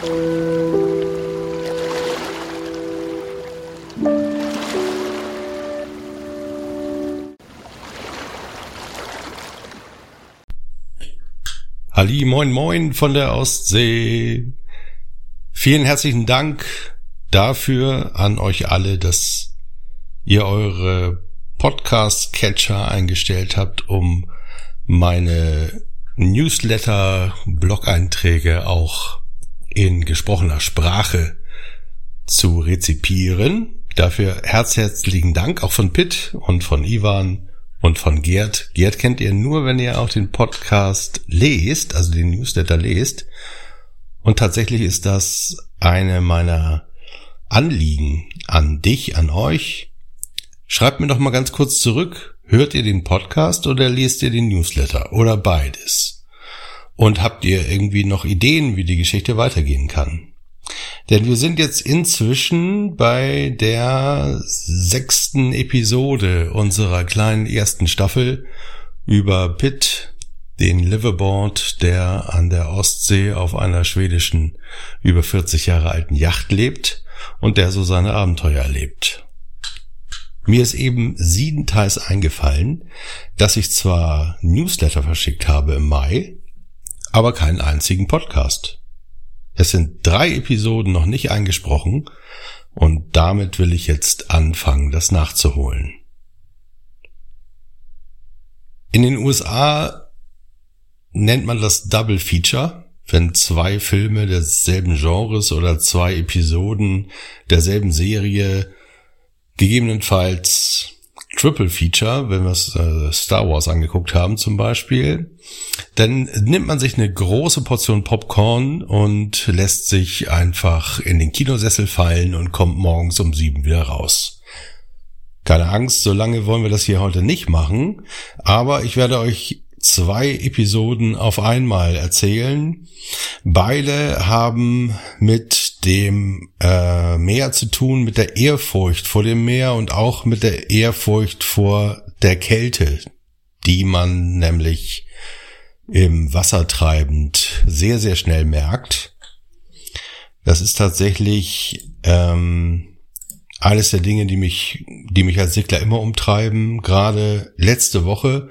Halli, moin, moin von der Ostsee. Vielen herzlichen Dank dafür an euch alle, dass ihr eure Podcast-Catcher eingestellt habt, um meine Newsletter-Blog-Einträge auch in gesprochener Sprache zu rezipieren. Dafür herz herzlichen Dank auch von Pitt und von Ivan und von Gerd. Gerd kennt ihr nur, wenn ihr auch den Podcast lest, also den Newsletter lest. Und tatsächlich ist das eine meiner Anliegen an dich, an euch. Schreibt mir doch mal ganz kurz zurück. Hört ihr den Podcast oder lest ihr den Newsletter oder beides? Und habt ihr irgendwie noch Ideen, wie die Geschichte weitergehen kann? Denn wir sind jetzt inzwischen bei der sechsten Episode unserer kleinen ersten Staffel über Pitt, den Liverboard, der an der Ostsee auf einer schwedischen über 40 Jahre alten Yacht lebt und der so seine Abenteuer erlebt. Mir ist eben siebenteils eingefallen, dass ich zwar Newsletter verschickt habe im Mai, aber keinen einzigen Podcast. Es sind drei Episoden noch nicht eingesprochen und damit will ich jetzt anfangen, das nachzuholen. In den USA nennt man das Double Feature, wenn zwei Filme desselben Genres oder zwei Episoden derselben Serie gegebenenfalls Triple Feature, wenn wir äh, Star Wars angeguckt haben zum Beispiel, dann nimmt man sich eine große Portion Popcorn und lässt sich einfach in den Kinosessel fallen und kommt morgens um sieben wieder raus. Keine Angst, so lange wollen wir das hier heute nicht machen, aber ich werde euch zwei Episoden auf einmal erzählen. Beide haben mit dem äh, Meer zu tun, mit der Ehrfurcht vor dem Meer und auch mit der Ehrfurcht vor der Kälte, die man nämlich im Wasser treibend sehr, sehr schnell merkt. Das ist tatsächlich ähm, eines der Dinge, die mich, die mich als Segler immer umtreiben. Gerade letzte Woche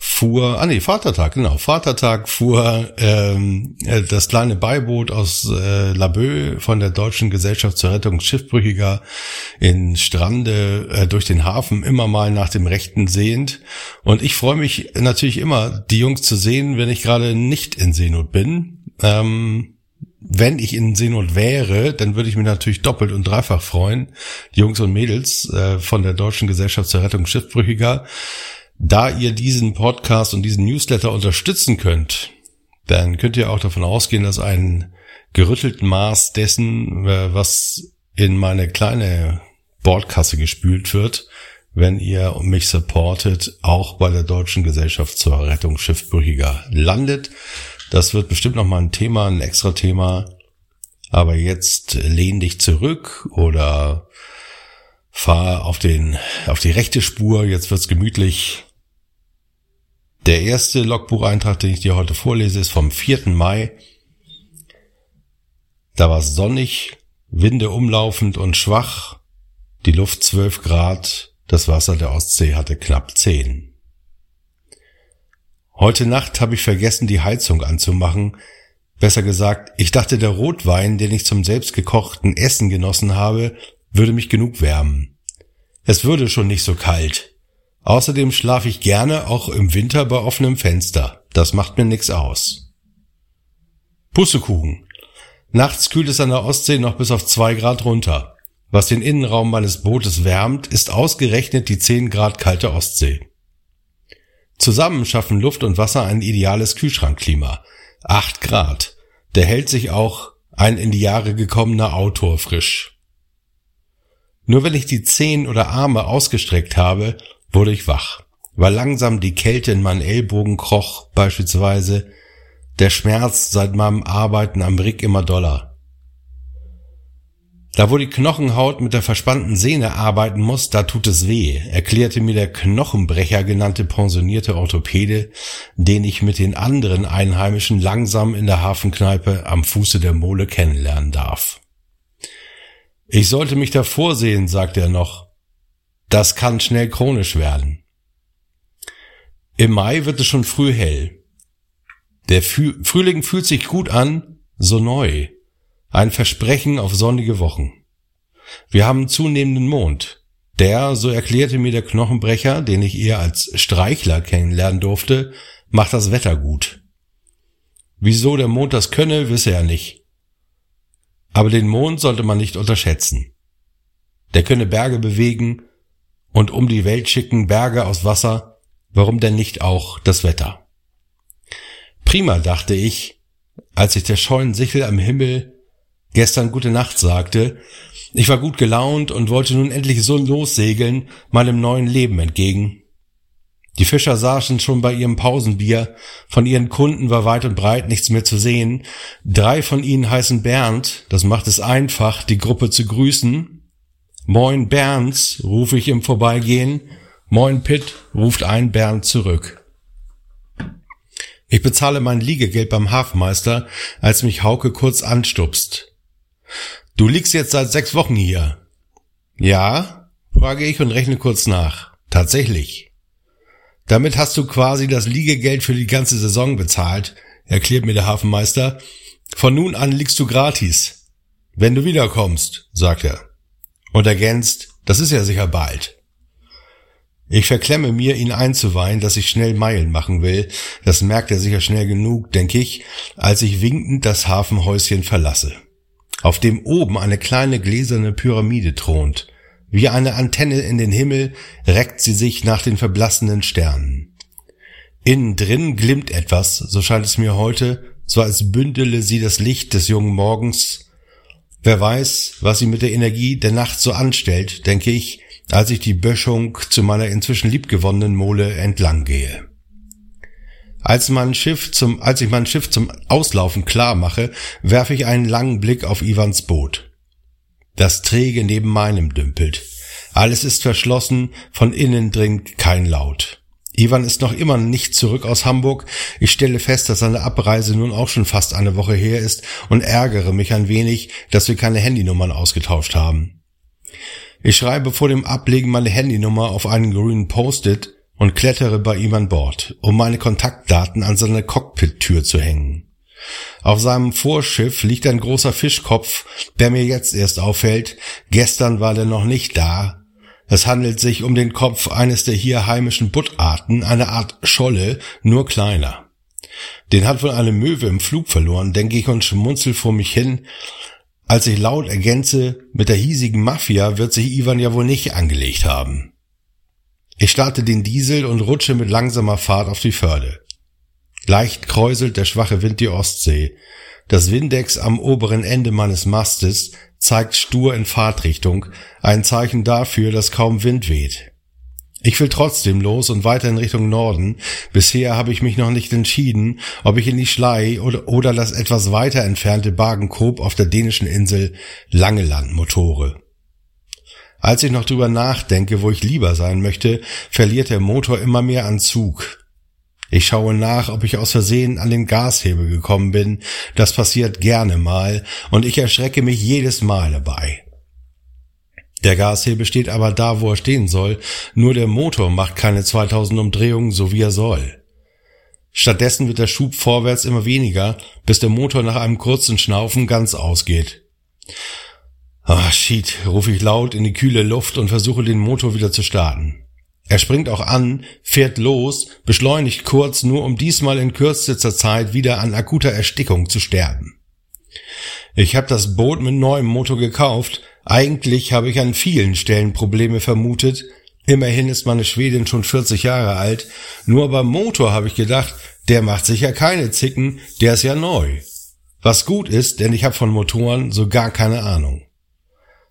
fuhr, ah nee, Vatertag, genau, Vatertag fuhr ähm, äh, das kleine Beiboot aus äh, Laboe von der Deutschen Gesellschaft zur Rettung Schiffbrüchiger in Strande äh, durch den Hafen immer mal nach dem Rechten sehend. Und ich freue mich natürlich immer, die Jungs zu sehen, wenn ich gerade nicht in Seenot bin. Ähm, wenn ich in Seenot wäre, dann würde ich mich natürlich doppelt und dreifach freuen, Jungs und Mädels äh, von der Deutschen Gesellschaft zur Rettung Schiffbrüchiger da ihr diesen Podcast und diesen Newsletter unterstützen könnt, dann könnt ihr auch davon ausgehen, dass ein gerüttelten Maß dessen, äh, was in meine kleine Bordkasse gespült wird, wenn ihr mich supportet, auch bei der Deutschen Gesellschaft zur Rettung Schiffbrüchiger landet. Das wird bestimmt noch mal ein Thema, ein extra Thema. Aber jetzt lehn dich zurück oder fahr auf den, auf die rechte Spur. Jetzt wird's gemütlich. Der erste Logbucheintrag, den ich dir heute vorlese, ist vom 4. Mai. Da war es sonnig, Winde umlaufend und schwach, die Luft 12 Grad, das Wasser der Ostsee hatte knapp 10. Heute Nacht habe ich vergessen, die Heizung anzumachen. Besser gesagt, ich dachte, der Rotwein, den ich zum selbstgekochten Essen genossen habe, würde mich genug wärmen. Es würde schon nicht so kalt. Außerdem schlafe ich gerne auch im Winter bei offenem Fenster. Das macht mir nix aus. Pussekuchen. Nachts kühlt es an der Ostsee noch bis auf zwei Grad runter. Was den Innenraum meines Bootes wärmt, ist ausgerechnet die zehn Grad kalte Ostsee. Zusammen schaffen Luft und Wasser ein ideales Kühlschrankklima. Acht Grad. Der hält sich auch ein in die Jahre gekommener Autor frisch. Nur wenn ich die Zehen oder Arme ausgestreckt habe, wurde ich wach, weil langsam die Kälte in meinen Ellbogen kroch, beispielsweise, der Schmerz seit meinem Arbeiten am Rick immer doller. Da wo die Knochenhaut mit der verspannten Sehne arbeiten muss, da tut es weh, erklärte mir der Knochenbrecher genannte pensionierte Orthopäde, den ich mit den anderen Einheimischen langsam in der Hafenkneipe am Fuße der Mole kennenlernen darf. Ich sollte mich da vorsehen, sagte er noch. Das kann schnell chronisch werden. Im Mai wird es schon früh hell. Der Frühling fühlt sich gut an, so neu. Ein Versprechen auf sonnige Wochen. Wir haben zunehmenden Mond. Der, so erklärte mir der Knochenbrecher, den ich eher als Streichler kennenlernen durfte, macht das Wetter gut. Wieso der Mond das könne, wisse er nicht. Aber den Mond sollte man nicht unterschätzen. Der könne Berge bewegen und um die Welt schicken Berge aus Wasser, warum denn nicht auch das Wetter? Prima, dachte ich, als ich der scheuen Sichel am Himmel gestern gute Nacht sagte. Ich war gut gelaunt und wollte nun endlich so lossegeln, meinem neuen Leben entgegen. Die Fischer saßen schon bei ihrem Pausenbier, von ihren Kunden war weit und breit nichts mehr zu sehen. Drei von ihnen heißen Bernd, das macht es einfach, die Gruppe zu grüßen. Moin Bernds, rufe ich im Vorbeigehen. Moin Pitt, ruft ein Bernd zurück. Ich bezahle mein Liegegeld beim Hafmeister, als mich Hauke kurz anstupst. Du liegst jetzt seit sechs Wochen hier. Ja, frage ich und rechne kurz nach. Tatsächlich. Damit hast du quasi das Liegegeld für die ganze Saison bezahlt, erklärt mir der Hafenmeister. Von nun an liegst du gratis. Wenn du wiederkommst, sagt er. Und ergänzt, das ist ja sicher bald. Ich verklemme mir, ihn einzuweihen, dass ich schnell Meilen machen will. Das merkt er sicher schnell genug, denke ich, als ich winkend das Hafenhäuschen verlasse auf dem oben eine kleine gläserne Pyramide thront. Wie eine Antenne in den Himmel reckt sie sich nach den verblassenen Sternen. Innen drin glimmt etwas, so scheint es mir heute, so als bündele sie das Licht des jungen Morgens. Wer weiß, was sie mit der Energie der Nacht so anstellt, denke ich, als ich die Böschung zu meiner inzwischen liebgewonnenen Mole entlang gehe. Als mein Schiff zum, als ich mein Schiff zum Auslaufen klar mache, werfe ich einen langen Blick auf Ivans Boot. Das träge neben meinem dümpelt. Alles ist verschlossen, von innen dringt kein Laut. Ivan ist noch immer nicht zurück aus Hamburg. Ich stelle fest, dass seine Abreise nun auch schon fast eine Woche her ist und ärgere mich ein wenig, dass wir keine Handynummern ausgetauscht haben. Ich schreibe vor dem Ablegen meine Handynummer auf einen grünen Post-it und klettere bei ihm an Bord, um meine Kontaktdaten an seine Cockpit-Tür zu hängen. Auf seinem Vorschiff liegt ein großer Fischkopf, der mir jetzt erst auffällt. Gestern war der noch nicht da. Es handelt sich um den Kopf eines der hier heimischen Buttarten, eine Art Scholle, nur kleiner. Den hat wohl eine Möwe im Flug verloren, denke ich und schmunzel vor mich hin, als ich laut ergänze, mit der hiesigen Mafia wird sich Ivan ja wohl nicht angelegt haben. Ich starte den Diesel und rutsche mit langsamer Fahrt auf die Förde. Leicht kräuselt der schwache Wind die Ostsee. Das Windex am oberen Ende meines Mastes zeigt stur in Fahrtrichtung, ein Zeichen dafür, dass kaum Wind weht. Ich will trotzdem los und weiter in Richtung Norden. Bisher habe ich mich noch nicht entschieden, ob ich in die Schlei oder, oder das etwas weiter entfernte Bagenkop auf der dänischen Insel Langeland motore. Als ich noch drüber nachdenke, wo ich lieber sein möchte, verliert der Motor immer mehr an Zug. Ich schaue nach, ob ich aus Versehen an den Gashebel gekommen bin. Das passiert gerne mal und ich erschrecke mich jedes Mal dabei. Der Gashebel steht aber da, wo er stehen soll, nur der Motor macht keine 2000 Umdrehungen, so wie er soll. Stattdessen wird der Schub vorwärts immer weniger, bis der Motor nach einem kurzen Schnaufen ganz ausgeht. Ah, shit, rufe ich laut in die kühle Luft und versuche den Motor wieder zu starten. Er springt auch an, fährt los, beschleunigt kurz, nur um diesmal in kürzester Zeit wieder an akuter Erstickung zu sterben. Ich habe das Boot mit neuem Motor gekauft. Eigentlich habe ich an vielen Stellen Probleme vermutet. Immerhin ist meine Schwedin schon 40 Jahre alt. Nur beim Motor habe ich gedacht, der macht sicher keine Zicken, der ist ja neu. Was gut ist, denn ich habe von Motoren so gar keine Ahnung.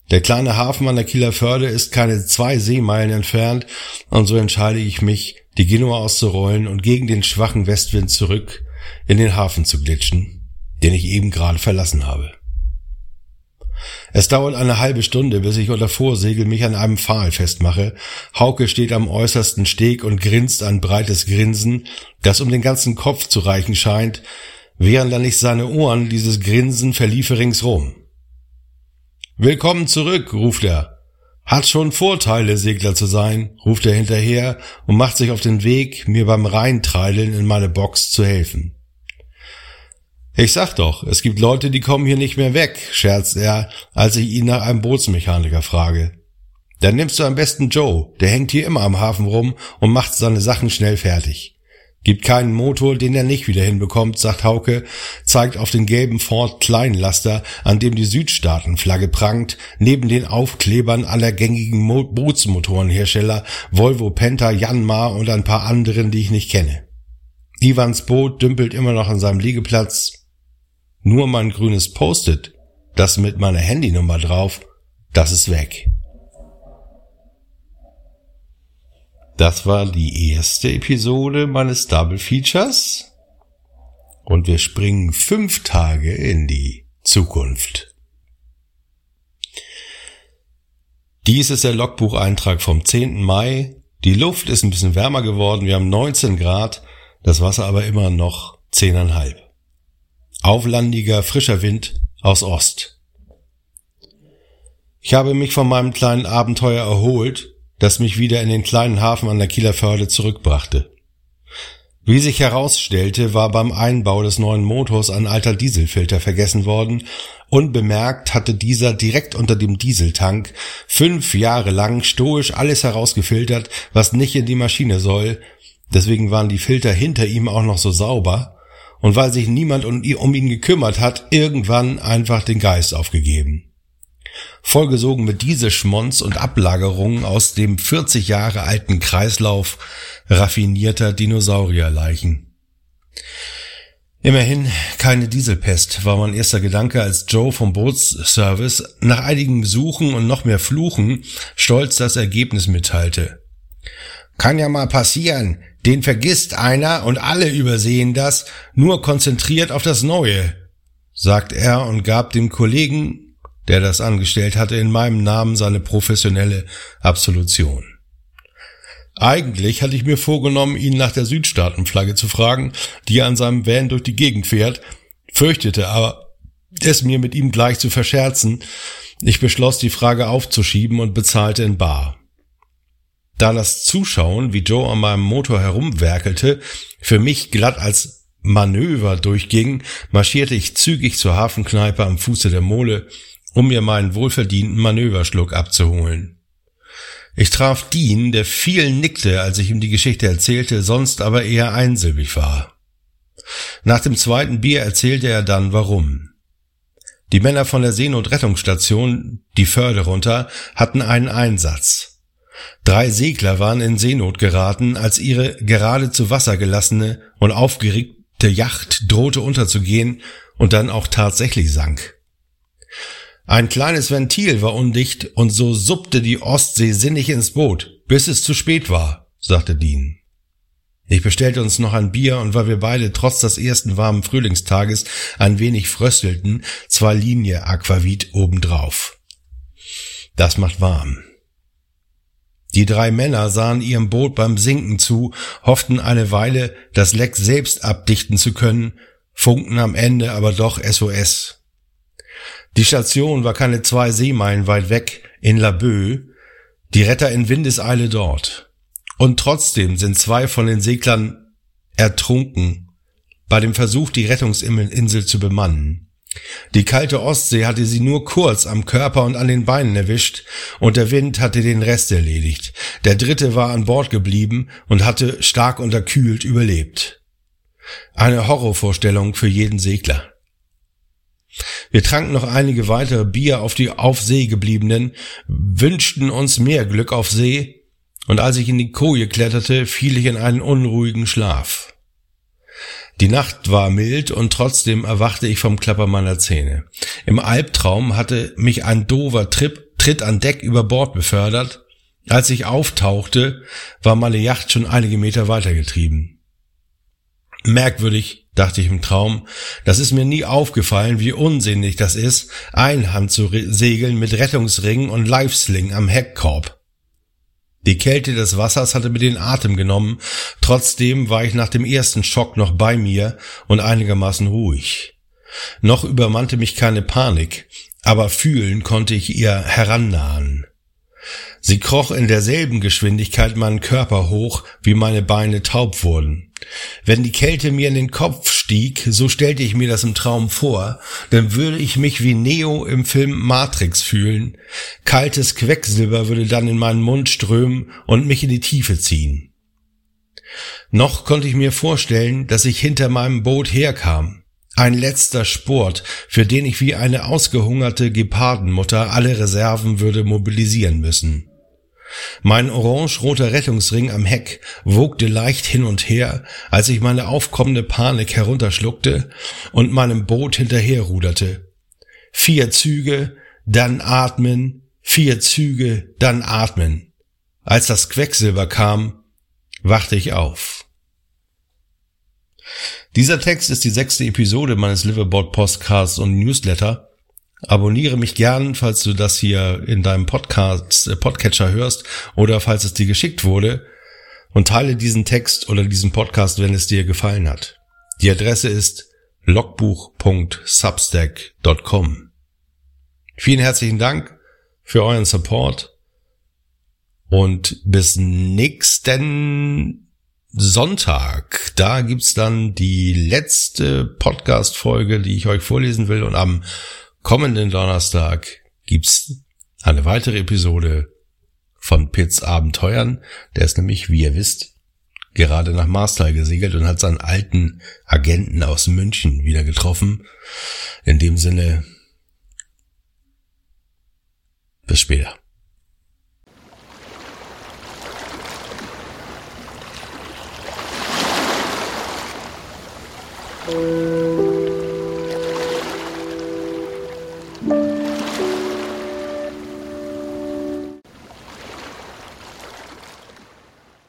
Der kleine Hafen an der Kieler Förde ist keine zwei Seemeilen entfernt und so entscheide ich mich, die Genua auszurollen und gegen den schwachen Westwind zurück in den Hafen zu glitschen, den ich eben gerade verlassen habe. Es dauert eine halbe Stunde, bis ich unter Vorsegel mich an einem Pfahl festmache. Hauke steht am äußersten Steg und grinst ein breites Grinsen, das um den ganzen Kopf zu reichen scheint, während dann nicht seine Ohren dieses Grinsen verliefe ringsrum. Willkommen zurück, ruft er. Hat schon Vorteile, Segler zu sein, ruft er hinterher und macht sich auf den Weg, mir beim Reintreideln in meine Box zu helfen. Ich sag doch, es gibt Leute, die kommen hier nicht mehr weg, scherzt er, als ich ihn nach einem Bootsmechaniker frage. Dann nimmst du am besten Joe, der hängt hier immer am Hafen rum und macht seine Sachen schnell fertig. Gibt keinen Motor, den er nicht wieder hinbekommt, sagt Hauke, zeigt auf den gelben Ford Kleinlaster, an dem die Südstaatenflagge prangt, neben den Aufklebern aller gängigen Mo Bootsmotorenhersteller, Volvo Penta, Janmar und ein paar anderen, die ich nicht kenne. Ivans Boot dümpelt immer noch an seinem Liegeplatz, nur mein grünes Post-it, das mit meiner Handynummer drauf, das ist weg. Das war die erste Episode meines Double Features. Und wir springen fünf Tage in die Zukunft. Dies ist der Logbucheintrag vom 10. Mai. Die Luft ist ein bisschen wärmer geworden. Wir haben 19 Grad. Das Wasser aber immer noch 10,5. Auflandiger, frischer Wind aus Ost. Ich habe mich von meinem kleinen Abenteuer erholt, das mich wieder in den kleinen Hafen an der Kieler Förde zurückbrachte. Wie sich herausstellte, war beim Einbau des neuen Motors ein alter Dieselfilter vergessen worden. Unbemerkt hatte dieser direkt unter dem Dieseltank fünf Jahre lang stoisch alles herausgefiltert, was nicht in die Maschine soll. Deswegen waren die Filter hinter ihm auch noch so sauber und weil sich niemand um ihn gekümmert hat, irgendwann einfach den Geist aufgegeben. Vollgesogen mit Dieselschmonz und Ablagerungen aus dem 40 Jahre alten Kreislauf raffinierter Dinosaurierleichen. Immerhin keine Dieselpest, war mein erster Gedanke, als Joe vom Bootsservice nach einigen Besuchen und noch mehr Fluchen stolz das Ergebnis mitteilte. Kann ja mal passieren, den vergisst einer und alle übersehen das, nur konzentriert auf das Neue, sagt er und gab dem Kollegen, der das angestellt hatte, in meinem Namen seine professionelle Absolution. Eigentlich hatte ich mir vorgenommen, ihn nach der Südstaatenflagge zu fragen, die er an seinem Van durch die Gegend fährt, fürchtete aber, es mir mit ihm gleich zu verscherzen. Ich beschloss, die Frage aufzuschieben und bezahlte in Bar. Da das Zuschauen, wie Joe an meinem Motor herumwerkelte, für mich glatt als Manöver durchging, marschierte ich zügig zur Hafenkneipe am Fuße der Mole, um mir meinen wohlverdienten Manöverschluck abzuholen. Ich traf Dean, der viel nickte, als ich ihm die Geschichte erzählte, sonst aber eher einsilbig war. Nach dem zweiten Bier erzählte er dann, warum. Die Männer von der Seenotrettungsstation, die Förde runter, hatten einen Einsatz. Drei Segler waren in Seenot geraten, als ihre gerade zu Wasser gelassene und aufgeregte Yacht drohte unterzugehen und dann auch tatsächlich sank. Ein kleines Ventil war undicht und so suppte die Ostsee sinnig ins Boot, bis es zu spät war, sagte Dean. Ich bestellte uns noch ein Bier und weil wir beide trotz des ersten warmen Frühlingstages ein wenig fröstelten, zwei Linie Aquavit obendrauf. Das macht warm. Die drei Männer sahen ihrem Boot beim Sinken zu, hofften eine Weile, das Leck selbst abdichten zu können, funkten am Ende aber doch SOS. Die Station war keine zwei Seemeilen weit weg, in Laboe, die Retter in Windeseile dort. Und trotzdem sind zwei von den Seglern ertrunken bei dem Versuch, die Rettungsinsel zu bemannen. Die kalte Ostsee hatte sie nur kurz am Körper und an den Beinen erwischt, und der Wind hatte den Rest erledigt. Der dritte war an Bord geblieben und hatte stark unterkühlt überlebt. Eine Horrorvorstellung für jeden Segler. Wir tranken noch einige weitere Bier auf die auf See gebliebenen, wünschten uns mehr Glück auf See, und als ich in die Koje kletterte, fiel ich in einen unruhigen Schlaf. Die Nacht war mild und trotzdem erwachte ich vom Klapper meiner Zähne. Im Albtraum hatte mich ein dover Trip, Tritt an Deck über Bord befördert. Als ich auftauchte, war meine Yacht schon einige Meter weitergetrieben. Merkwürdig, dachte ich im Traum, das ist mir nie aufgefallen, wie unsinnig das ist, Einhand zu segeln mit Rettungsringen und Livesling am Heckkorb. Die Kälte des Wassers hatte mir den Atem genommen, trotzdem war ich nach dem ersten Schock noch bei mir und einigermaßen ruhig. Noch übermannte mich keine Panik, aber fühlen konnte ich ihr herannahen. Sie kroch in derselben Geschwindigkeit meinen Körper hoch, wie meine Beine taub wurden. Wenn die Kälte mir in den Kopf stieg, so stellte ich mir das im Traum vor, dann würde ich mich wie Neo im Film Matrix fühlen. Kaltes Quecksilber würde dann in meinen Mund strömen und mich in die Tiefe ziehen. Noch konnte ich mir vorstellen, dass ich hinter meinem Boot herkam. Ein letzter Sport, für den ich wie eine ausgehungerte Gepardenmutter alle Reserven würde mobilisieren müssen. Mein orange-roter Rettungsring am Heck wogte leicht hin und her, als ich meine aufkommende Panik herunterschluckte und meinem Boot hinterherruderte. Vier Züge, dann atmen, vier Züge, dann atmen. Als das Quecksilber kam, wachte ich auf. Dieser Text ist die sechste Episode meines Liverboard Podcasts und Newsletter Abonniere mich gern, falls du das hier in deinem Podcast, äh, Podcatcher hörst oder falls es dir geschickt wurde und teile diesen Text oder diesen Podcast, wenn es dir gefallen hat. Die Adresse ist logbuch.substack.com. Vielen herzlichen Dank für euren Support und bis nächsten Sonntag. Da gibt's dann die letzte Podcast-Folge, die ich euch vorlesen will und am kommenden Donnerstag gibt's eine weitere Episode von Pitts Abenteuern. Der ist nämlich, wie ihr wisst, gerade nach Marstal gesegelt und hat seinen alten Agenten aus München wieder getroffen. In dem Sinne, bis später. Thank